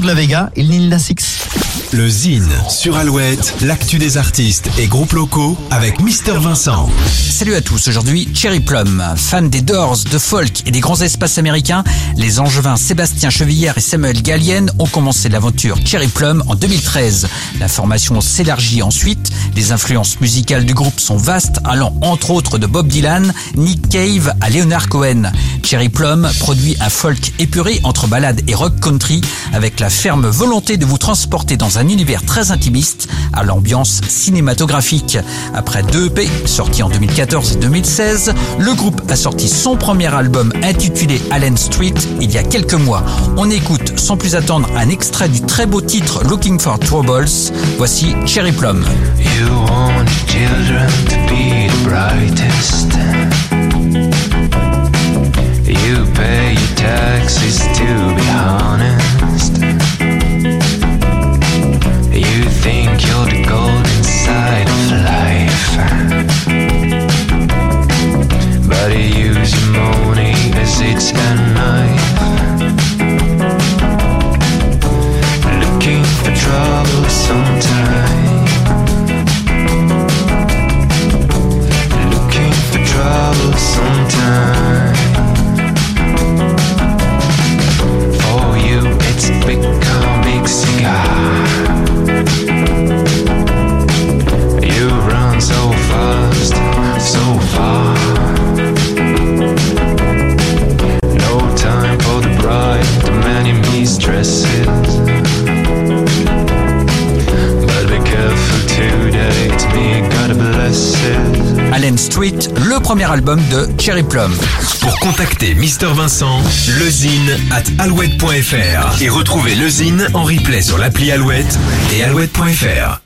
de la Vega et Lil Nas X. Le Zine sur Alouette, l'actu des artistes et groupes locaux avec Mister Vincent. Salut à tous, aujourd'hui Cherry Plum, fan des Doors, de folk et des grands espaces américains, les angevins Sébastien Chevillère et Samuel Gallienne ont commencé l'aventure Cherry Plum en 2013. La formation s'élargit ensuite, les influences musicales du groupe sont vastes, allant entre autres de Bob Dylan, Nick Cave à Leonard Cohen. Cherry Plum produit un folk épuré entre ballade et rock country avec la ferme volonté de vous transporter dans un univers très intimiste à l'ambiance cinématographique. Après deux EP sortis en 2014 et 2016, le groupe a sorti son premier album intitulé Allen Street il y a quelques mois. On écoute sans plus attendre un extrait du très beau titre Looking for Troubles. Voici Cherry Plum. As it's a knife. Looking for trouble sometime. Many mistresses. But be careful today, it's me, God bless it. Allen Street, le premier album de Cherry Plum. Pour contacter Mister Vincent, lezine at alouette.fr et retrouver le Zine en replay sur l'appli Alouette et alouette.fr.